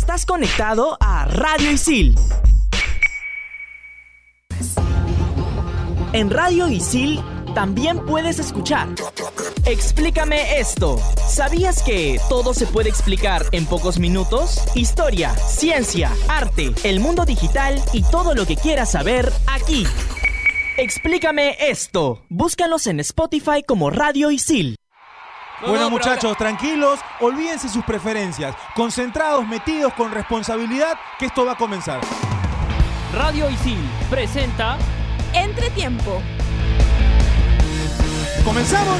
Estás conectado a Radio Isil. En Radio Isil también puedes escuchar. Explícame esto. ¿Sabías que todo se puede explicar en pocos minutos? Historia, ciencia, arte, el mundo digital y todo lo que quieras saber aquí. Explícame esto. Búscanos en Spotify como Radio Isil. Bueno muchachos, tranquilos, olvídense sus preferencias, concentrados, metidos con responsabilidad, que esto va a comenzar. Radio Isil presenta Entretiempo. ¿Comenzamos?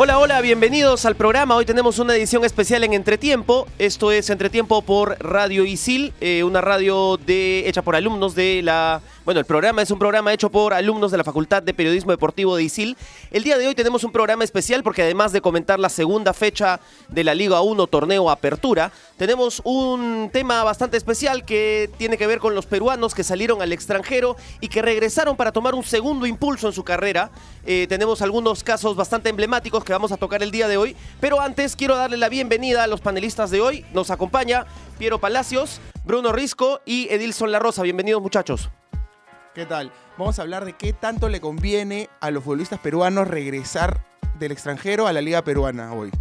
Hola, hola, bienvenidos al programa. Hoy tenemos una edición especial en Entretiempo. Esto es Entretiempo por Radio Isil, eh, una radio de, hecha por alumnos de la... Bueno, el programa es un programa hecho por alumnos de la Facultad de Periodismo Deportivo de Isil. El día de hoy tenemos un programa especial porque además de comentar la segunda fecha de la Liga 1 Torneo Apertura, tenemos un tema bastante especial que tiene que ver con los peruanos que salieron al extranjero y que regresaron para tomar un segundo impulso en su carrera. Eh, tenemos algunos casos bastante emblemáticos que vamos a tocar el día de hoy. Pero antes quiero darle la bienvenida a los panelistas de hoy. Nos acompaña Piero Palacios, Bruno Risco y Edilson La Rosa. Bienvenidos muchachos. ¿Qué tal? Vamos a hablar de qué tanto le conviene a los futbolistas peruanos regresar del extranjero a la liga peruana hoy.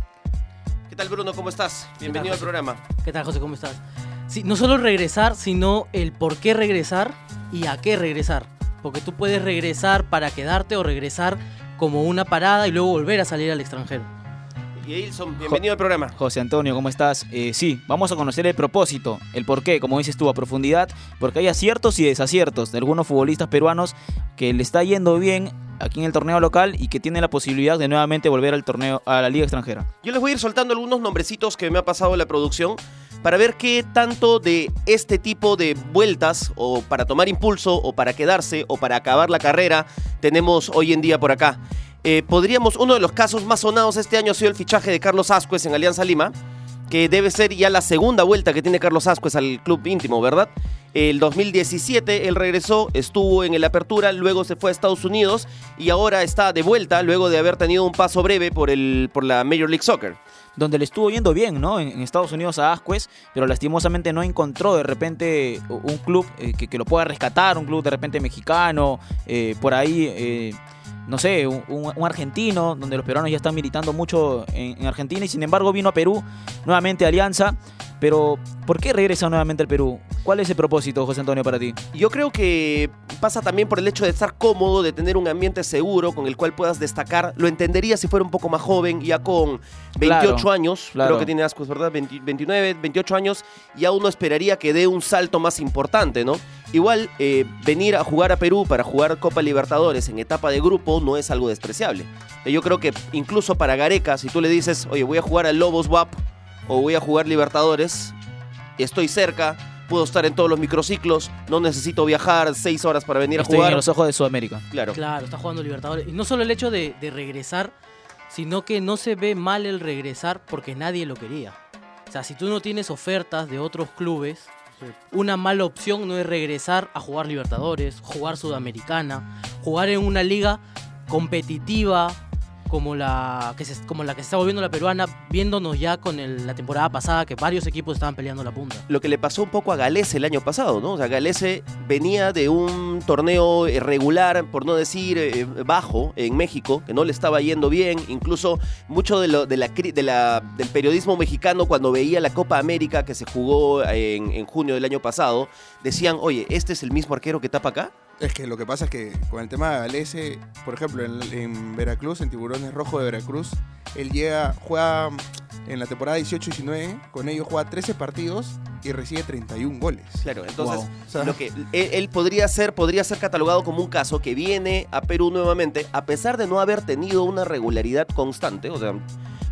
¿Qué tal Bruno? ¿Cómo estás? Bienvenido al programa. ¿Qué tal, José? ¿Cómo estás? Sí, no solo regresar, sino el por qué regresar y a qué regresar. Porque tú puedes regresar para quedarte o regresar como una parada y luego volver a salir al extranjero. Y Edilson, bienvenido al programa. José Antonio, ¿cómo estás? Eh, sí, vamos a conocer el propósito, el por qué, como dices tú, a profundidad, porque hay aciertos y desaciertos de algunos futbolistas peruanos que le está yendo bien aquí en el torneo local y que tienen la posibilidad de nuevamente volver al torneo, a la liga extranjera. Yo les voy a ir soltando algunos nombrecitos que me ha pasado la producción para ver qué tanto de este tipo de vueltas o para tomar impulso o para quedarse o para acabar la carrera tenemos hoy en día por acá. Eh, podríamos, uno de los casos más sonados este año ha sido el fichaje de Carlos Ascuez en Alianza Lima, que debe ser ya la segunda vuelta que tiene Carlos Ascuez al club íntimo, ¿verdad? El 2017 él regresó, estuvo en el Apertura, luego se fue a Estados Unidos y ahora está de vuelta luego de haber tenido un paso breve por, el, por la Major League Soccer. Donde le estuvo yendo bien, ¿no? En, Estados Unidos a Ascuez, pero lastimosamente no encontró de repente un club eh, que, lo pueda rescatar, un club de repente mexicano, eh, por ahí... no sé, un, argentino, donde los peruanos ya están militando mucho en, en Argentina y sin embargo vino a Perú, nuevamente a Alianza. Pero, ¿por qué regresa nuevamente al Perú? ¿Cuál es el propósito, José Antonio, para ti? Yo creo que pasa también por el hecho de estar cómodo, de tener un ambiente seguro con el cual puedas destacar. Lo entendería si fuera un poco más joven, ya con 28 Claro, años, claro. creo que tiene Ascuez, ¿verdad? 20 29, 28 años, ya uno esperaría que dé un salto más importante, ¿no? Igual, eh, venir a jugar a Perú para jugar Copa Libertadores en etapa de grupo no es algo despreciable. Yo creo que incluso para Gareca, si tú le dices, oye, voy a jugar al Lobos WAP o voy a jugar Libertadores, estoy cerca, puedo estar en todos los microciclos, no necesito viajar seis horas para venir Estoy a jugar. en los ojos de Sudamérica. Claro. Claro, está jugando Libertadores. Y no solo el hecho de, de regresar, sino que no se ve mal el regresar porque nadie lo quería. O sea, si tú no tienes ofertas de otros clubes, una mala opción no es regresar a jugar Libertadores, jugar Sudamericana, jugar en una liga competitiva como la que se, como la que está volviendo la peruana, viéndonos ya con el- la temporada pasada que varios equipos estaban peleando la punta. Lo que le pasó un poco a Galese el año pasado, ¿no? O sea, Galese venía de un torneo eh, regular, por no decir eh, bajo, en México, que no le estaba yendo bien. Incluso mucho de lo, de la, de la- del periodismo mexicano, cuando veía la Copa América que se jugó en, en junio del año pasado, decían, oye, ¿este es el mismo arquero que tapa acá? Es que lo que pasa es que con el tema de Galese, por ejemplo, en, en Veracruz, en Tiburones Rojo de Veracruz, él llega, juega en la temporada 18-19, con ellos juega 13 partidos y recibe 31 goles. Claro, entonces Wow. O sea, lo que él, él podría ser podría ser catalogado como un caso que viene a Perú nuevamente a pesar de no haber tenido una regularidad constante, o sea,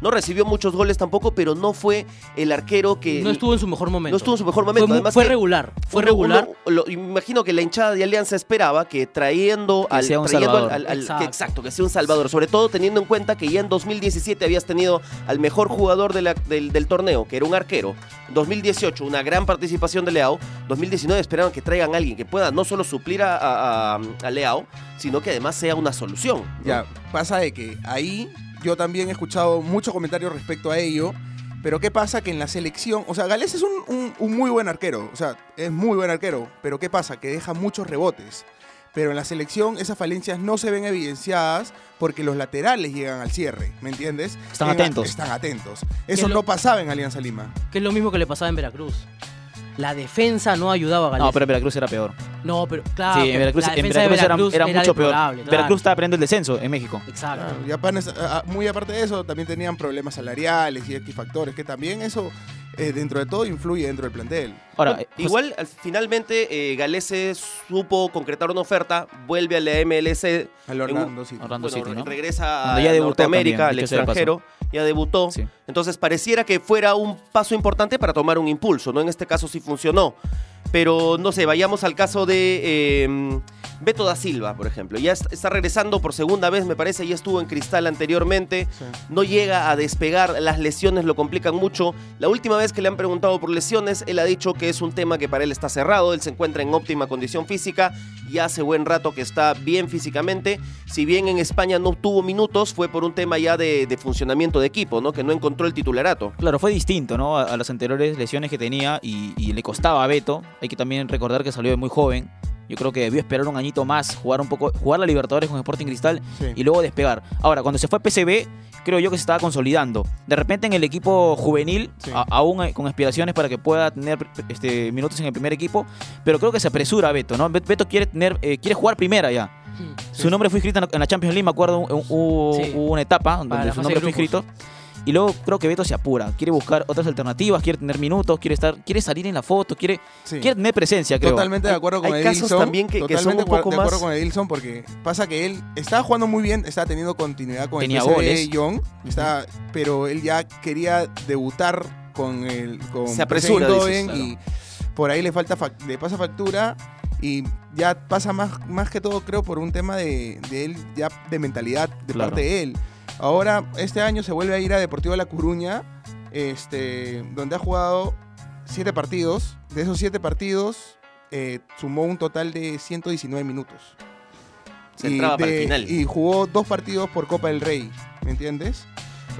no recibió muchos goles tampoco, pero no fue el arquero que No estuvo en su mejor momento. no estuvo en su mejor Fue, momento. Además fue que regular. Fue uno- regular. uno- lo- imagino que la hinchada de Alianza esperaba que trayendo Que al sea un trayendo al- salvador. al- al- que Exacto. exacto, que sea un salvador, sobre todo teniendo en cuenta que ya en 2017 habías tenido al mejor jugador de la- del, del torneo, que era un arquero. 2018 una gran participación de Leao. 2019 esperaban que traigan a alguien que pueda no solo suplir a, a- a- a Leao, sino que además sea una solución. ¿no? Ya, pasa de que ahí yo también he escuchado muchos comentarios respecto a ello. Pero ¿qué pasa? Que en la selección, o sea, Gales es un, un- un muy buen arquero, o sea, es muy buen arquero, pero ¿qué pasa? Que deja muchos rebotes. Pero en la selección esas falencias no se ven evidenciadas porque los laterales llegan al cierre, ¿me entiendes? Están En- atentos. Están atentos. Eso lo- no pasaba en Alianza Lima. Que es lo mismo que le pasaba en Veracruz. La defensa no ayudaba a Gales. No, pero Veracruz era peor. No, pero claro. sí, en Veracruz, la en Veracruz era, mucho peor. claro. Veracruz estaba aprendiendo el descenso en México. Exacto. Claro, y apenas- muy aparte de eso, también tenían problemas salariales y X factores, que también eso, eh, dentro de todo, influye dentro del plantel. Ahora, eh, José- igual, al- finalmente, eh, Galese supo concretar una oferta, vuelve a la MLS, Al Orlando City. Orlando bueno, City, ¿no? regresa a ya debutó Norteamérica, también, al extranjero, ya debutó. Sí. Entonces pareciera que fuera un paso importante para tomar un impulso, ¿no? En este caso sí funcionó. Pero no sé, vayamos al caso de eh, Beto da Silva, por ejemplo. Ya est- está regresando por segunda vez, me parece, ya estuvo en Cristal anteriormente. Sí. No llega a despegar, las lesiones lo complican mucho. La última vez que le han preguntado por lesiones, él ha dicho que es un tema que para él está cerrado, él se encuentra en óptima condición física y hace buen rato que está bien físicamente. Si bien en España no tuvo minutos, fue por un tema ya de, de funcionamiento de equipo, ¿no? Que no encontró el titularato. Claro, fue distinto, ¿no? A, a las anteriores lesiones que tenía y, y le costaba a Beto. Hay que también recordar que salió de muy joven. Yo creo que debió esperar un añito más, jugar un poco, jugar la Libertadores con Sporting Cristal Sí. y luego despegar. Ahora, cuando se fue a PCB, creo yo que se estaba consolidando. De repente en el equipo juvenil, Sí. a- aún eh, con aspiraciones para que pueda tener este, minutos en el primer equipo, pero creo que se apresura Beto, ¿no? Bet- Beto quiere tener, eh, quiere jugar primera ya. Su nombre fue inscrito en la- Champions League, me acuerdo, hubo una etapa donde su nombre fue grupos. Y luego creo que Beto se apura, quiere buscar otras alternativas, quiere tener minutos, quiere estar, quiere salir en la foto, quiere, Sí. quiere tener presencia, creo. Totalmente de Hay- acuerdo con hay Edilson. casos también que- que son totalmente un poco de acuerdo más- con Edilson porque pasa que él estaba jugando muy bien, estaba teniendo continuidad con Tenía el PSV goles. Young, estaba- pero él ya quería debutar con el con Se apresura, dices, y por ahí le falta fac- le pasa factura y ya pasa más, más que todo creo por un tema de, de él ya de mentalidad de Claro. parte de él. Ahora este año se vuelve a ir a Deportivo La Coruña, este donde ha jugado siete partidos. De esos siete partidos, eh, sumó un total de 119 minutos. Se entraba para el final. y jugó dos partidos por Copa del Rey, ¿me entiendes?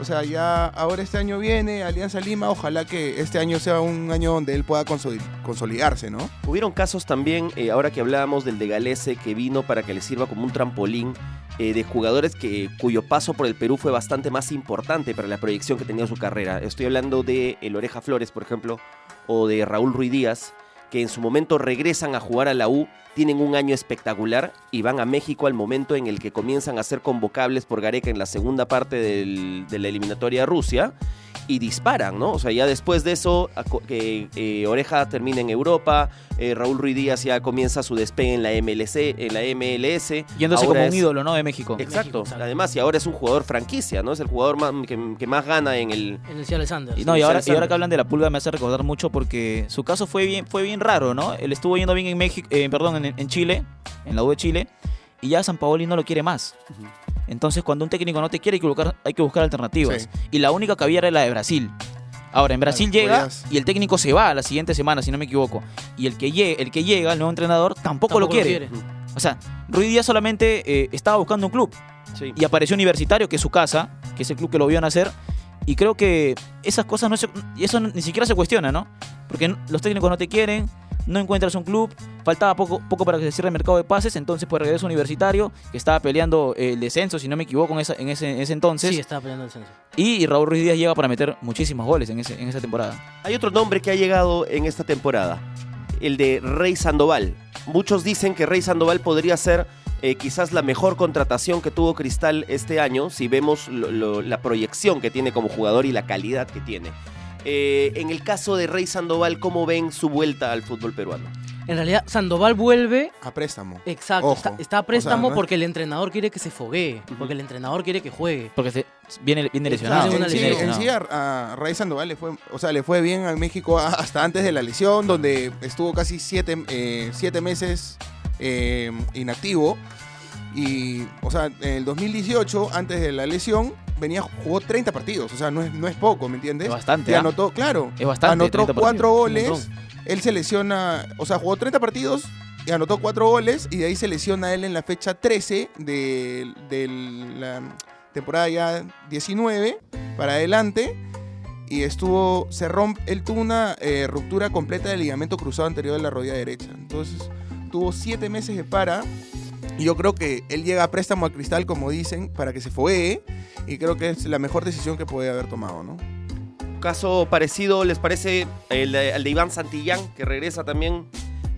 O sea, ya ahora este año viene Alianza Lima, ojalá que este año sea un año donde él pueda consoli- consolidarse, ¿no? Hubieron casos también, eh, ahora que hablábamos del de Galese, que vino para que le sirva como un trampolín eh, de jugadores que, cuyo paso por el Perú fue bastante más importante para la proyección que tenía su carrera. Estoy hablando de El Oreja Flores, por ejemplo, o de Raúl Ruiz Díaz, que en su momento regresan a jugar a la U, tienen un año espectacular y van a México al momento en el que comienzan a ser convocables por Gareca en la segunda parte del- de la eliminatoria a Rusia y disparan, ¿no? O sea, ya después de eso, eh, Oreja termina en Europa, eh, Raúl Ruiz Díaz ya comienza su despegue en la MLC, en la MLS. Yéndose Ahora como un ídolo, ¿no? De México. Exacto. México. Además, y ahora es un jugador franquicia, ¿no? Es el jugador más- que, que más gana en el... En el Seattle Sanders. Y, no, y, ahora, y Alexander. ahora que hablan de la pulga me hace recordar mucho porque su caso fue bien, fue bien raro, ¿no? Él estuvo yendo bien en México, eh, perdón, en, en Chile, en la U de Chile, y ya San Paoli no lo quiere más. Entonces, cuando un técnico no te quiere, hay que buscar, hay que buscar alternativas. Sí. Y la única que había era la de Brasil. Ahora, en Brasil Claro, llega podías- y el técnico se va a la siguiente semana, si no me equivoco. Y el que, llegue, el que llega, el nuevo entrenador, tampoco, lo, quiere. O sea, Ruiz Díaz solamente eh, estaba buscando un club Sí. y apareció Universitario, que es su casa, que es el club que lo vio nacer. Y creo que esas cosas no se, y eso ni siquiera se cuestiona, ¿no? Porque los técnicos no te quieren, no encuentras un club, faltaba poco, poco para que se cierre el mercado de pases, entonces pues regreso Universitario, que estaba peleando el descenso, si no me equivoco, en, esa- en ese, en ese entonces. Sí, estaba peleando el censo. y, y Raúl Ruiz Díaz llega para meter muchísimos goles en, ese, en esa temporada. Hay otro nombre que ha llegado en esta temporada, el de Rey Sandoval. Muchos dicen que Rey Sandoval podría ser eh, quizás la mejor contratación que tuvo Cristal este año, si vemos lo- lo- la proyección que tiene como jugador y la calidad que tiene. Eh, en el caso de Rey Sandoval, ¿cómo ven su vuelta al fútbol peruano? En realidad, Sandoval vuelve. A préstamo. Exacto, está, está a préstamo O sea, no es- porque el entrenador quiere que se foguee, porque el entrenador quiere que juegue. Porque se- viene, viene lesionado. En sí, en sí a, a Ray Sandoval le fue, o sea, le fue bien a México hasta antes de la lesión, donde estuvo casi siete, eh, siete meses eh, inactivo. Y, o sea, en el 2018, antes de la lesión, venía, jugó 30 partidos. O sea, no es, no es poco, ¿me entiendes? Es bastante, Y ¿ah? anotó, claro, Es bastante. anotó 30 cuatro partidos. goles. Él se lesiona, o sea, jugó 30 partidos y anotó cuatro goles. Y de ahí se lesiona él en la fecha 13 de, del, la- temporada ya 19 para adelante y estuvo, se rompe, él tuvo una eh, ruptura completa del ligamento cruzado anterior de la rodilla derecha. Entonces tuvo siete meses de para yo creo que él llega a préstamo a Cristal, como dicen, para que se foguee y creo que es la mejor decisión que puede haber tomado, ¿no? Caso parecido, ¿les parece el, de- el de Iván Santillán, que regresa también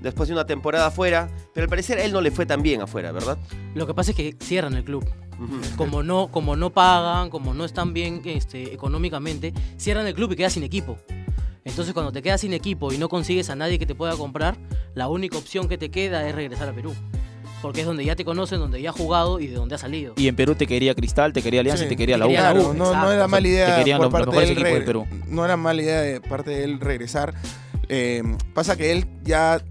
después de una temporada afuera? Pero al parecer a él no le fue tan bien afuera, ¿verdad? Lo que pasa es que cierran el club. Como no, como no pagan, como no están bien este, económicamente, cierran el club y quedas sin equipo. Entonces cuando te quedas sin equipo y no consigues a nadie que te pueda comprar, la única opción que te queda es regresar a Perú. Porque es donde ya te conocen, donde ya has jugado y de donde has salido. Y en Perú te quería Cristal, te quería Alianza Sí, y te quería te la U. quería la Claro, U, no, no era mala te idea querían por los- los parte mejores de él equipos del re- Perú. No era mala idea de parte de él regresar. Eh, pasa que él ya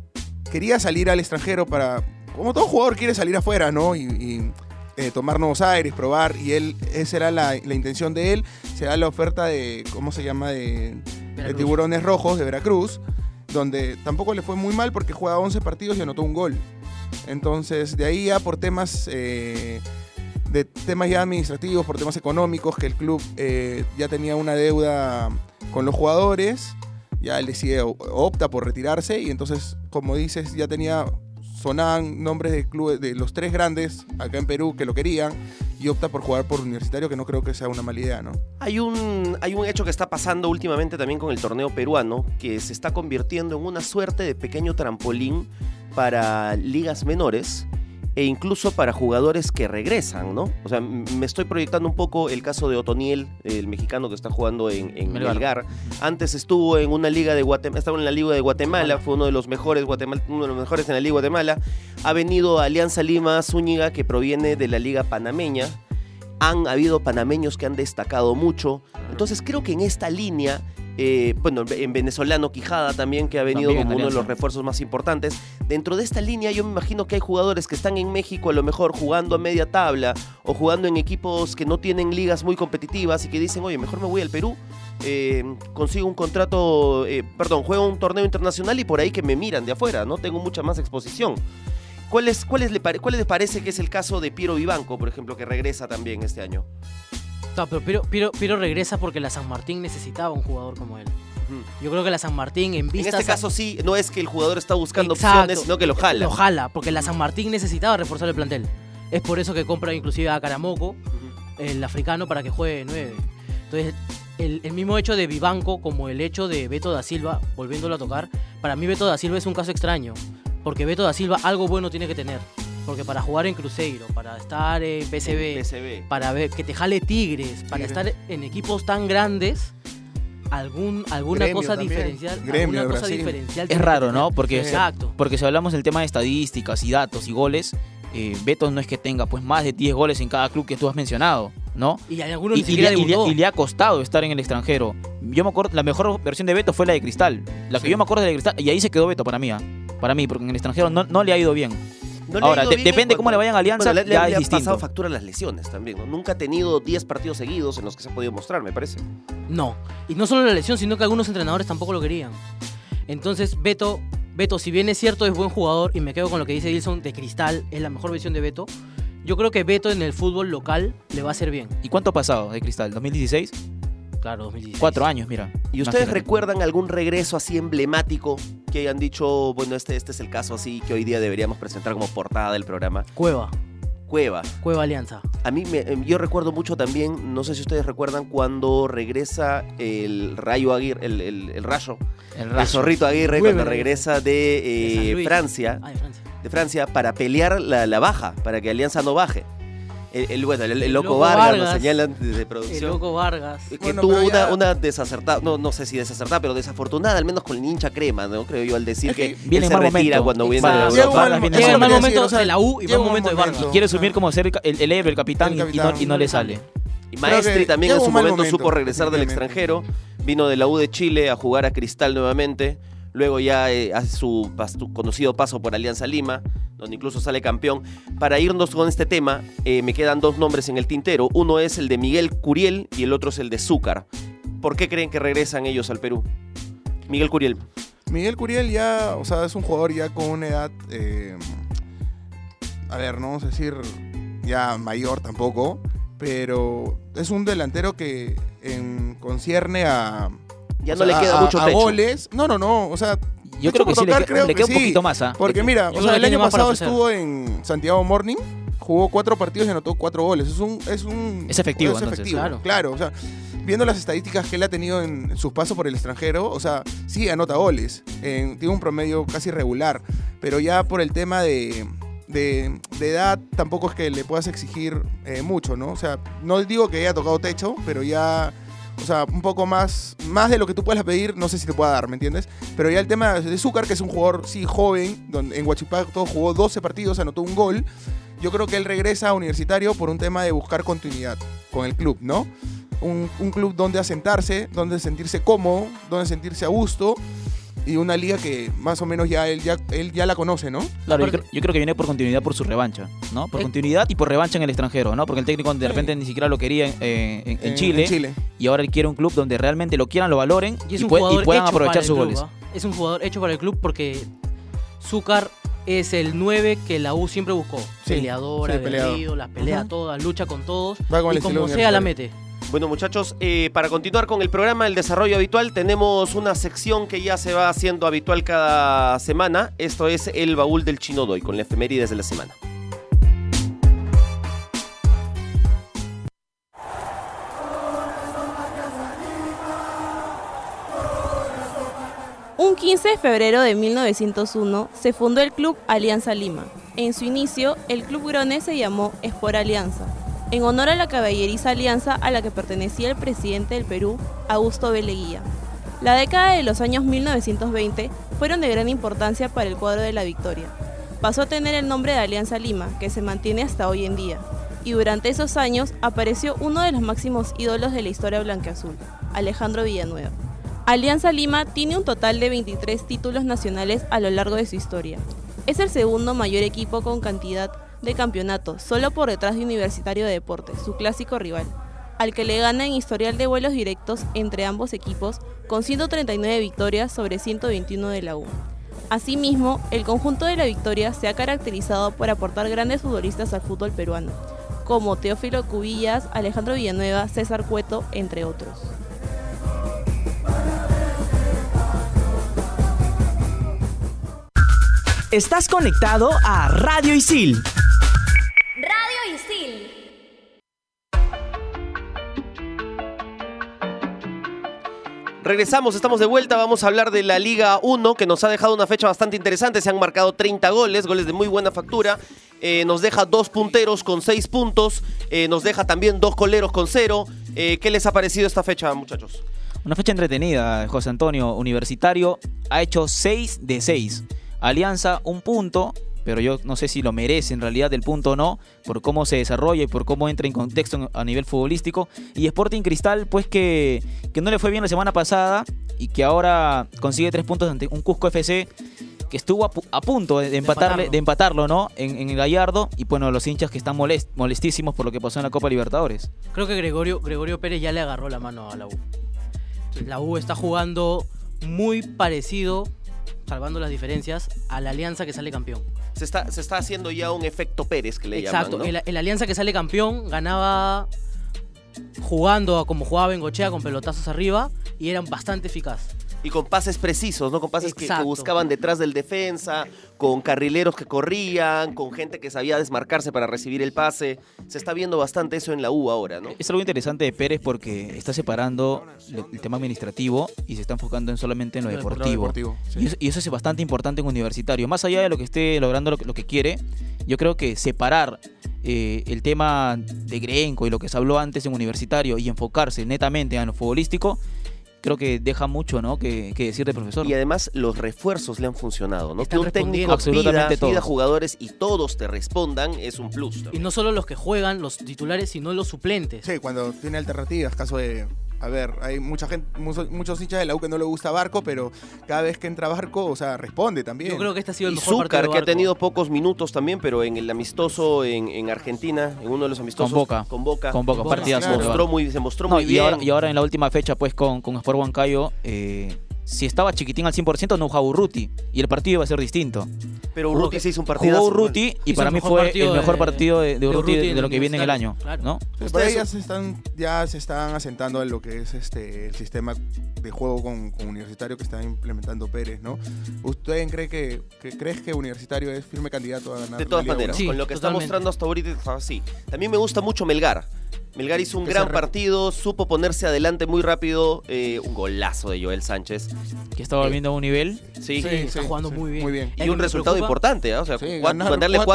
quería salir al extranjero para, como todo jugador quiere salir afuera, ¿no? Y, y, eh, tomar nuevos aires, probar. Y él, esa era la, la intención de él. Se da la oferta de, ¿cómo se llama? De, de. Tiburones Rojos de Veracruz, donde tampoco le fue muy mal porque juega 11 partidos y anotó un gol. Entonces, de ahí ya por temas eh, de temas ya administrativos, por temas económicos, que el club eh, ya tenía una deuda con los jugadores, ya él decide, opta por retirarse y entonces, como dices, ya tenía, sonaban nombres de clubes, de los tres grandes acá en Perú que lo querían y opta por jugar por universitario, que no creo que sea una mala idea, ¿no? Hay un, hay un hecho que está pasando últimamente también con el torneo peruano, que se está convirtiendo en una suerte de pequeño trampolín para ligas menores e incluso para jugadores que regresan, ¿no? O sea, me estoy proyectando un poco el caso de Otoniel, el mexicano que está jugando en, en Melgar. Melgar. Antes estuvo en una liga de Guatemala, estaba en la liga de Guatemala, fue uno de los mejores Guatemal- uno de los mejores en la liga de Guatemala. Ha venido a Alianza Lima Zúñiga, que proviene de la liga panameña. Han habido panameños que han destacado mucho. Entonces creo que en esta línea, eh, bueno, en venezolano Quijada también, que ha venido También como uno de los refuerzos más importantes. Dentro de esta línea yo me imagino que hay jugadores que están en México a lo mejor jugando a media tabla o jugando en equipos que no tienen ligas muy competitivas y que dicen, oye, mejor me voy al Perú, eh, consigo un contrato, eh, perdón, juego un torneo internacional y por ahí que me miran de afuera, ¿no? Tengo mucha más exposición. ¿Cuál, es, cuál, es, le pare- ¿Cuál les parece que es el caso de Piero Vivanco, por ejemplo, que regresa también este año? No, pero Piro, Piro- Piro regresa porque la San Martín necesitaba un jugador como él. Yo creo que la San Martín en En vista... este caso sí, no es que el jugador está buscando Exacto. opciones, sino que lo jala. Lo jala, porque la San Martín necesitaba reforzar el plantel. Es por eso que compra inclusive a Caramoco, el africano, para que juegue de 9. Entonces, el, el mismo hecho de Vivanco como el hecho de Beto da Silva, volviéndolo a tocar, para mí Beto da Silva es un caso extraño. Porque Beto da Silva algo bueno tiene que tener. Porque para jugar en Cruzeiro, para estar en PCB, para ver que te jale Tigres, para Tigres. estar en equipos tan grandes, algún, alguna Gremio cosa también. diferencial. Gremio alguna cosa diferencial Es raro. ¿no? Porque, Exacto. porque si hablamos del tema de estadísticas y datos y goles, eh, Beto no es que tenga pues más de 10 goles en cada club que tú has mencionado, ¿no? Y alguno Y, le, y le- debutó. y le ha costado estar en el extranjero. Yo me acuerdo, la mejor versión de Beto fue la de Cristal. La que Sí. yo me acuerdo de la de Cristal, y ahí se quedó Beto para mí, ¿ah? para mí, porque en el extranjero no, no le ha ido bien. No Ahora, de- depende en cómo le vayan a Alianza, Bueno, le, ya le- es le ha distinto. pasado factura las lesiones también, ¿no? Nunca ha tenido 10 partidos seguidos en los que se ha podido mostrar, me parece. No. Y no solo la lesión, sino que algunos entrenadores tampoco lo querían. Entonces, Beto, Beto, si bien es cierto, es buen jugador, y me quedo con lo que dice Wilson de Cristal, es la mejor versión de Beto. Yo creo que Beto en el fútbol local le va a hacer bien. ¿Y cuánto ha pasado de Cristal? ¿2016? Claro, 2016. Cuatro años, mira. ¿Y ustedes Imagínate. recuerdan algún regreso así emblemático que hayan dicho, bueno, este, este es el caso así que hoy día deberíamos presentar como portada del programa? Cueva. Cueva. Cueva Alianza. A mí, me, em, yo recuerdo mucho también, no sé si ustedes recuerdan, cuando regresa el Rayo Aguirre, el, el- el Rayo, El. Zorrito Aguirre, Weber cuando regresa de, eh. Francia, Ah, de Francia. de Francia para pelear la, la baja, para que Alianza no baje. El, el- bueno, el, el El loco, Loco Vargas, nos Vargas. señalan de, de El producción. loco Vargas. Que Bueno, tuvo una, ya- una desacertada, no, no sé si desacertada, pero desafortunada, al menos con el hincha crema, ¿no? Creo yo, al decir Es que, que él viene en se mal retira momento. cuando viene. Llega mal- Vargas momento decir, o sea, de la U y mal momento de Vargas. Quiere asumir como ser el, ca- el, el héroe, el capitán, El y- no, y no le sale. Y Maestri también en su momento, momento, supo regresar del extranjero, vino de la U de Chile a jugar a Cristal nuevamente, luego ya eh, hace su, conocido paso por Alianza Lima, donde incluso sale campeón. Para irnos con este tema, eh, me quedan dos nombres en el tintero, uno es el de Miguel Curiel y el otro es el de Zúcar. ¿Por qué creen que regresan ellos al Perú? Miguel Curiel. Miguel Curiel ya, o sea, es un jugador ya con una edad, eh, a ver, no vamos a decir ya mayor tampoco. pero es un delantero que en concierne a... Ya o no sea, le queda a- mucho a techo. goles. No, no, no, o sea... Yo creo que por sí, le, tocar, creo le que queda un sí. poquito más. ¿ah? Porque mira, o sea, el año pasado estuvo en Santiago Morning, jugó cuatro partidos y anotó cuatro goles. Es un... Es, un, Es efectivo, Es entonces. efectivo, Claro. claro. O sea, viendo las estadísticas que él ha tenido en sus pasos por el extranjero, o sea, sí anota goles. en- tiene un promedio casi regular. Pero ya por el tema de, de, de edad, tampoco es que le puedas exigir eh, mucho, ¿no? O sea, no digo que haya tocado techo, pero ya. O sea, un poco más, más de lo que tú puedas pedir, no sé si te pueda dar, ¿me entiendes? Pero ya el tema de Zúcar, que es un jugador, sí, joven, donde en Huachipato jugó 12 partidos, anotó un gol. Yo creo que él regresa a Universitario por un tema de buscar continuidad con el club, ¿no? Un, un club donde asentarse, donde sentirse cómodo, donde sentirse a gusto y una liga que más o menos ya él ya, él ya la conoce, ¿no? Claro, yo creo, yo creo que viene por continuidad por su revancha, ¿no? Por Eh. continuidad y por revancha en el extranjero, ¿no? Porque el técnico de repente ni siquiera lo quería en, eh, en- en En- Chile, en Chile. y ahora él quiere un club donde realmente lo quieran, lo valoren Y y, es un pue- y jugador puedan aprovechar sus club, goles. ¿ah? Es un jugador hecho para el club porque Zúcar es el 9 que la U siempre buscó. Sí, Peleador, sí, las pelea todas, lucha con todos. Va con el y como sea la mete. Bueno, muchachos, eh, para continuar con el programa, el desarrollo habitual, tenemos una sección que ya se va haciendo habitual cada semana. Esto es el baúl del chino doy, con la efemérides de la semana. Un 15 de febrero de 1901 se fundó el Club Alianza Lima. En su inicio, el Club Grone se llamó Espor Alianza, en honor a la caballeriza alianza a la que pertenecía el presidente del Perú, Augusto B. Leguía. La década de los años 1920 fueron de gran importancia para el cuadro de la victoria. Pasó a tener el nombre de Alianza Lima, que se mantiene hasta hoy en día, y durante esos años apareció uno de los máximos ídolos de la historia blanqueazul, Alejandro Villanueva. Alianza Lima tiene un total de 23 títulos nacionales a lo largo de su historia. Es el segundo mayor equipo con cantidad de campeonatos, solo por detrás de Universitario de Deportes, su clásico rival, al que le gana en historial de vuelos directos entre ambos equipos con 139 victorias sobre 121 de la U. Asimismo, el conjunto de la victoria se ha caracterizado por aportar grandes futbolistas al fútbol peruano, como Teófilo Cubillas, Alejandro Villanueva, César Cueto, entre otros. Estás conectado a Radio Isil. Radio Isil. Regresamos, estamos de vuelta, vamos a hablar de la Liga 1 que nos ha dejado una fecha bastante interesante, se han marcado 30 goles, goles de muy buena factura, Eh, nos deja dos punteros con 6 puntos, eh, nos deja también dos coleros con 0. ¿Qué les ha parecido esta fecha muchachos? Una fecha entretenida, José Antonio. Universitario ha hecho 6 de 6. Alianza, un punto, pero yo no sé si lo merece en realidad el punto o no, por cómo se desarrolla y por cómo entra en contexto a nivel futbolístico. Y Sporting Cristal, pues que, que no le fue bien la semana pasada y que ahora consigue 3 puntos ante un Cusco FC que estuvo a, pu- a punto de, de empatarle, empatarlo. de empatarlo, ¿no? En, en el Gallardo. Y bueno, los hinchas que están molest- molestísimos por lo que pasó en la Copa Libertadores. Creo que Gregorio, Gregorio Pérez ya le agarró la mano a la U. La U está jugando muy parecido, salvando las diferencias, a la alianza que sale campeón. Se está, se está haciendo ya un efecto Pérez que le Exacto, llaman, ¿no? el, el alianza que sale campeón ganaba jugando como jugaba Bengochea con pelotazos arriba y eran bastante eficaz. Y con pases precisos, ¿no? Con pases que, buscaban detrás del defensa, con carrileros que corrían, con gente que sabía desmarcarse para recibir el pase. Se está viendo bastante eso en la U ahora, ¿no? Es algo interesante de Pérez porque está separando el tema administrativo y se está enfocando en solamente en lo deportivo. deportivo, sí. Y, eso, y eso es bastante importante en universitario. Más allá de lo que esté logrando lo, que- lo que quiere, yo creo que separar eh, el tema de Grenco y lo que se habló antes en universitario y enfocarse netamente en lo futbolístico, creo que deja mucho ¿no? que, que decir de profesor. Y además los refuerzos le han funcionado, ¿no? Están que un técnico respondiendo. pida, Absolutamente pida todos. jugadores y todos te respondan es un plus. Y no solo los que juegan, los titulares, sino los suplentes. Sí, cuando tiene alternativas, caso de... A ver, hay mucha gente, muchos, muchos hinchas de la U que no le gusta Barco, pero cada vez que entra Barco, o sea, responde también. Yo creo que este ha sido el Y mejor partido Zúcar, de que ha tenido pocos minutos también, pero en el amistoso en, en Argentina, en uno de los amistosos. Boca. Con Boca. Con Boca, partidazo. se, mostró muy, se mostró No, muy y, bien. ahora, y ahora en la última fecha, pues con, con Sport Huancayo, eh, si estaba chiquitín al 100% no jugaba Urruti y el partido iba a ser distinto. Pero Urruti se hizo un partido. Jugó Urruti y Hizo para mí fue el mejor de- partido de, de de Urruti de, de lo que en viene en el año, Claro. ¿no? Por ahí ya se están, ya se están asentando en lo que es este el sistema de juego con, con universitario que está implementando Pérez, ¿no? ¿Usted cree que, que crees que universitario es firme candidato a ganar? De todas maneras? Sí, con lo que totalmente. está mostrando hasta ahorita es así. También me gusta mucho Melgar. Melgar hizo un gran partido, supo ponerse adelante muy rápido. eh, un golazo de Joel Sánchez. Que estaba volviendo a un nivel. Sí. Sí, está jugando muy bien. Muy bien. Y un resultado preocupa- importante, ¿ah? o sea, Sí, cua- ganar ganarle 4-2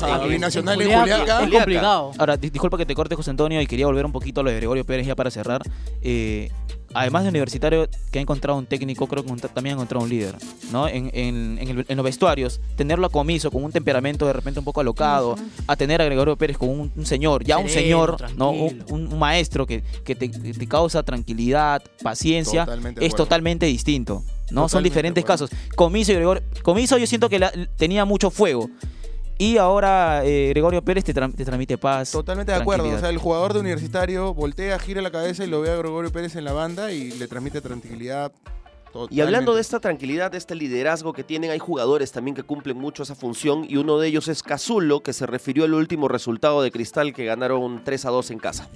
4-2 a en- Binacional en en Juliaca Juliaca. Es complicado. Ahora, di- disculpa que te corte, José Antonio, y quería volver un poquito a lo de Gregorio Pérez ya para cerrar. Eh, además de universitario, que ha encontrado un técnico, creo que un- también ha encontrado un líder, ¿no? En, en- en el- en los vestuarios, tenerlo a comiso, con un temperamento de repente un poco alocado, a tener a Gregorio Pérez con un, un señor, ya un Sereno, señor, ¿no? Un, tranquilo. un- un maestro que, que te, te causa tranquilidad, paciencia, Totalmente es acuerdo. totalmente distinto. ¿no? Son Totalmente diferentes de acuerdo. casos. Comiso y Gregorio. Comiso yo siento que la- tenía mucho fuego. Y ahora eh, Gregorio Pérez te, tra- te transmite paz. Totalmente de acuerdo. O sea, el jugador de universitario voltea, gira la cabeza y lo ve a Gregorio Pérez en la banda y le transmite tranquilidad. Y hablando de esta tranquilidad, de este liderazgo que tienen, hay jugadores también que cumplen mucho esa función y uno de ellos es Cazulo, que se refirió al último resultado de Cristal que ganaron 3 a 2 en casa.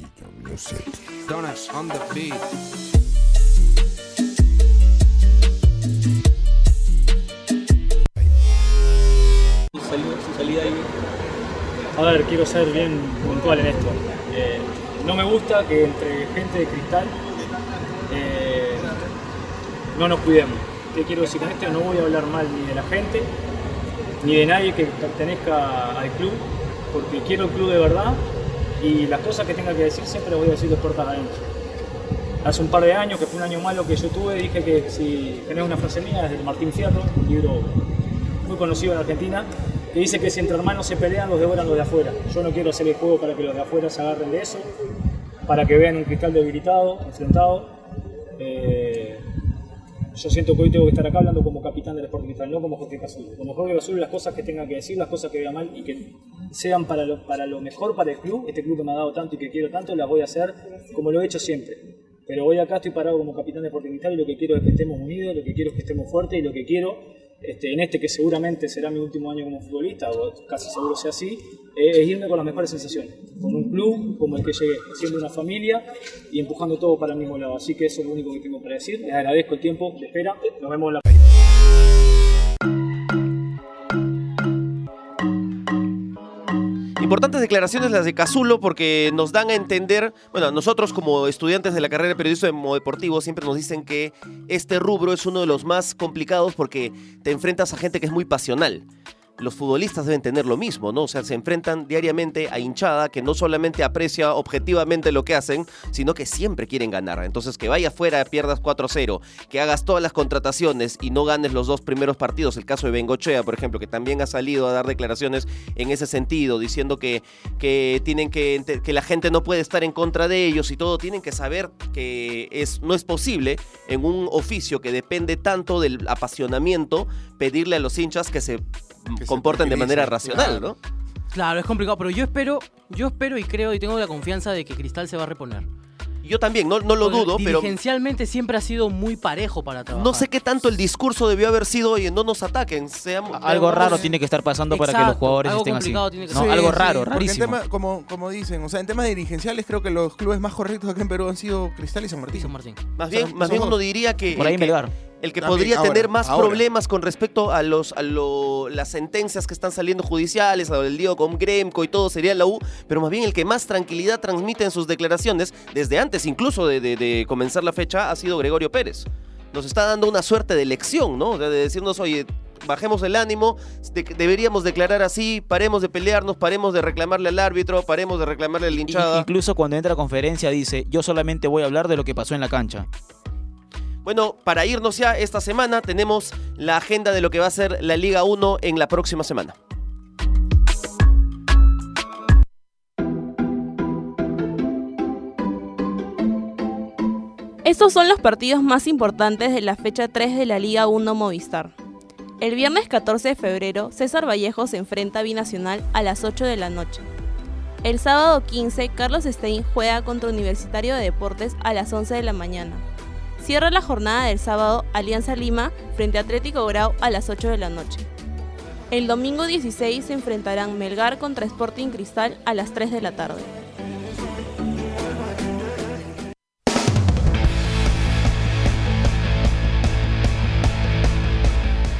Donuts on the beat. A ver, quiero ser bien puntual en esto. Eh, no me gusta que entre gente de cristal eh, no nos cuidemos. ¿Qué quiero decir con esto? No voy a hablar mal ni de la gente, ni de nadie que pertenezca al club, porque quiero el club de verdad y las cosas que tenga que decir siempre las voy a decir de puertas adentro. Hace un par de años, que fue un año malo que yo tuve, dije que si tenés una frase mía, es de Martín Fierro, libro muy conocido en Argentina, que dice que si entre hermanos se pelean, los devoran los de afuera. Yo no quiero hacer el juego para que los de afuera se agarren de eso, para que vean un cristal debilitado, enfrentado. Eh, yo siento que hoy tengo que estar acá hablando como capitán del Sporting Cristal, no como Jorge Cazul. Como Jorge Cazul, las cosas que tenga que decir, las cosas que vea mal y que sean para lo, para lo mejor para el club, este club que me ha dado tanto y que quiero tanto, las voy a hacer como lo he hecho siempre. Pero hoy acá estoy parado como capitán del Sporting Cristal y lo que quiero es que estemos unidos, lo que quiero es que estemos fuertes y lo que quiero este, en este que seguramente será mi último año como futbolista, o casi seguro sea así, eh, es irme con las mejores sensaciones, con un club como el que llegué, siendo una familia y empujando todo para el mismo lado. Así que eso es lo único que tengo para decir. Les agradezco el tiempo de espera. Nos vemos la Importantes declaraciones las de Cazulo porque nos dan a entender, bueno, nosotros como estudiantes de la carrera de periodismo deportivo siempre nos dicen que este rubro es uno de los más complicados porque te enfrentas a gente que es muy pasional. Los futbolistas deben tener lo mismo, ¿no? O sea, se enfrentan diariamente a hinchada que no solamente aprecia objetivamente lo que hacen, sino que siempre quieren ganar. Entonces, que vaya afuera, pierdas 4-0, que hagas todas las contrataciones y no ganes los dos primeros partidos. El caso de Bengochea, por ejemplo, que también ha salido a dar declaraciones en ese sentido, diciendo que, que tienen que, que la gente no puede estar en contra de ellos y todo. Tienen que saber que es, no es posible en un oficio que depende tanto del apasionamiento pedirle a los hinchas que se Comporten de manera racional, claro. ¿no? Claro, es complicado, pero yo espero, yo espero y creo y tengo la confianza de que Cristal se va a reponer. Yo también, no, no lo Porque dudo, pero Dirigencialmente siempre ha sido muy parejo para trabajar. no sé qué tanto el discurso debió haber sido, oye, no nos ataquen, seamos... Algo raro tiene que estar pasando para que los jugadores algo estén así. complicado tiene que ¿no? ser. Algo Sí, raro, sí, en rarísimo. tema- como, como dicen, o sea, en temas dirigenciales creo que los clubes más correctos acá en Perú han sido Cristal y San Martín. San Martín. Más O sea, bien, más bien uno diría que... Por ahí que- Melgar. El que También, podría ahora, tener más ahora. problemas con respecto a los a lo- las sentencias que están saliendo judiciales, a el lío con Gremco y todo sería la U, pero más bien el que más tranquilidad transmite en sus declaraciones, desde antes incluso de, de- de comenzar la fecha, ha sido Gregorio Pérez. Nos está dando una suerte de lección, ¿no? De, de decirnos, oye, bajemos el ánimo, de- deberíamos declarar así, paremos de pelearnos, paremos de reclamarle al árbitro, paremos de reclamarle a la I- hinchada. Incluso cuando entra a conferencia dice, yo solamente voy a hablar de lo que pasó en la cancha. Bueno, para irnos ya esta semana tenemos la agenda de lo que va a ser la Liga 1 en la próxima semana. Estos son los partidos más importantes de la fecha 3 de la Liga 1 Movistar. El viernes 14 de febrero, César Vallejo se enfrenta a Binacional a las 8 de la noche. El sábado 15, Carlos Stein juega contra Universitario de Deportes a las 11 de la mañana. Cierra la jornada del sábado Alianza Lima frente a Atlético Grau a las 8 de la noche. El domingo 16 se enfrentarán Melgar contra Sporting Cristal a las 3 de la tarde.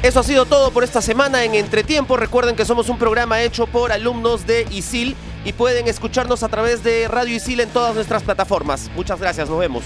Eso ha sido todo por esta semana en Entretiempo. Recuerden que somos un programa hecho por alumnos de ISIL y pueden escucharnos a través de Radio ISIL en todas nuestras plataformas. Muchas gracias, nos vemos.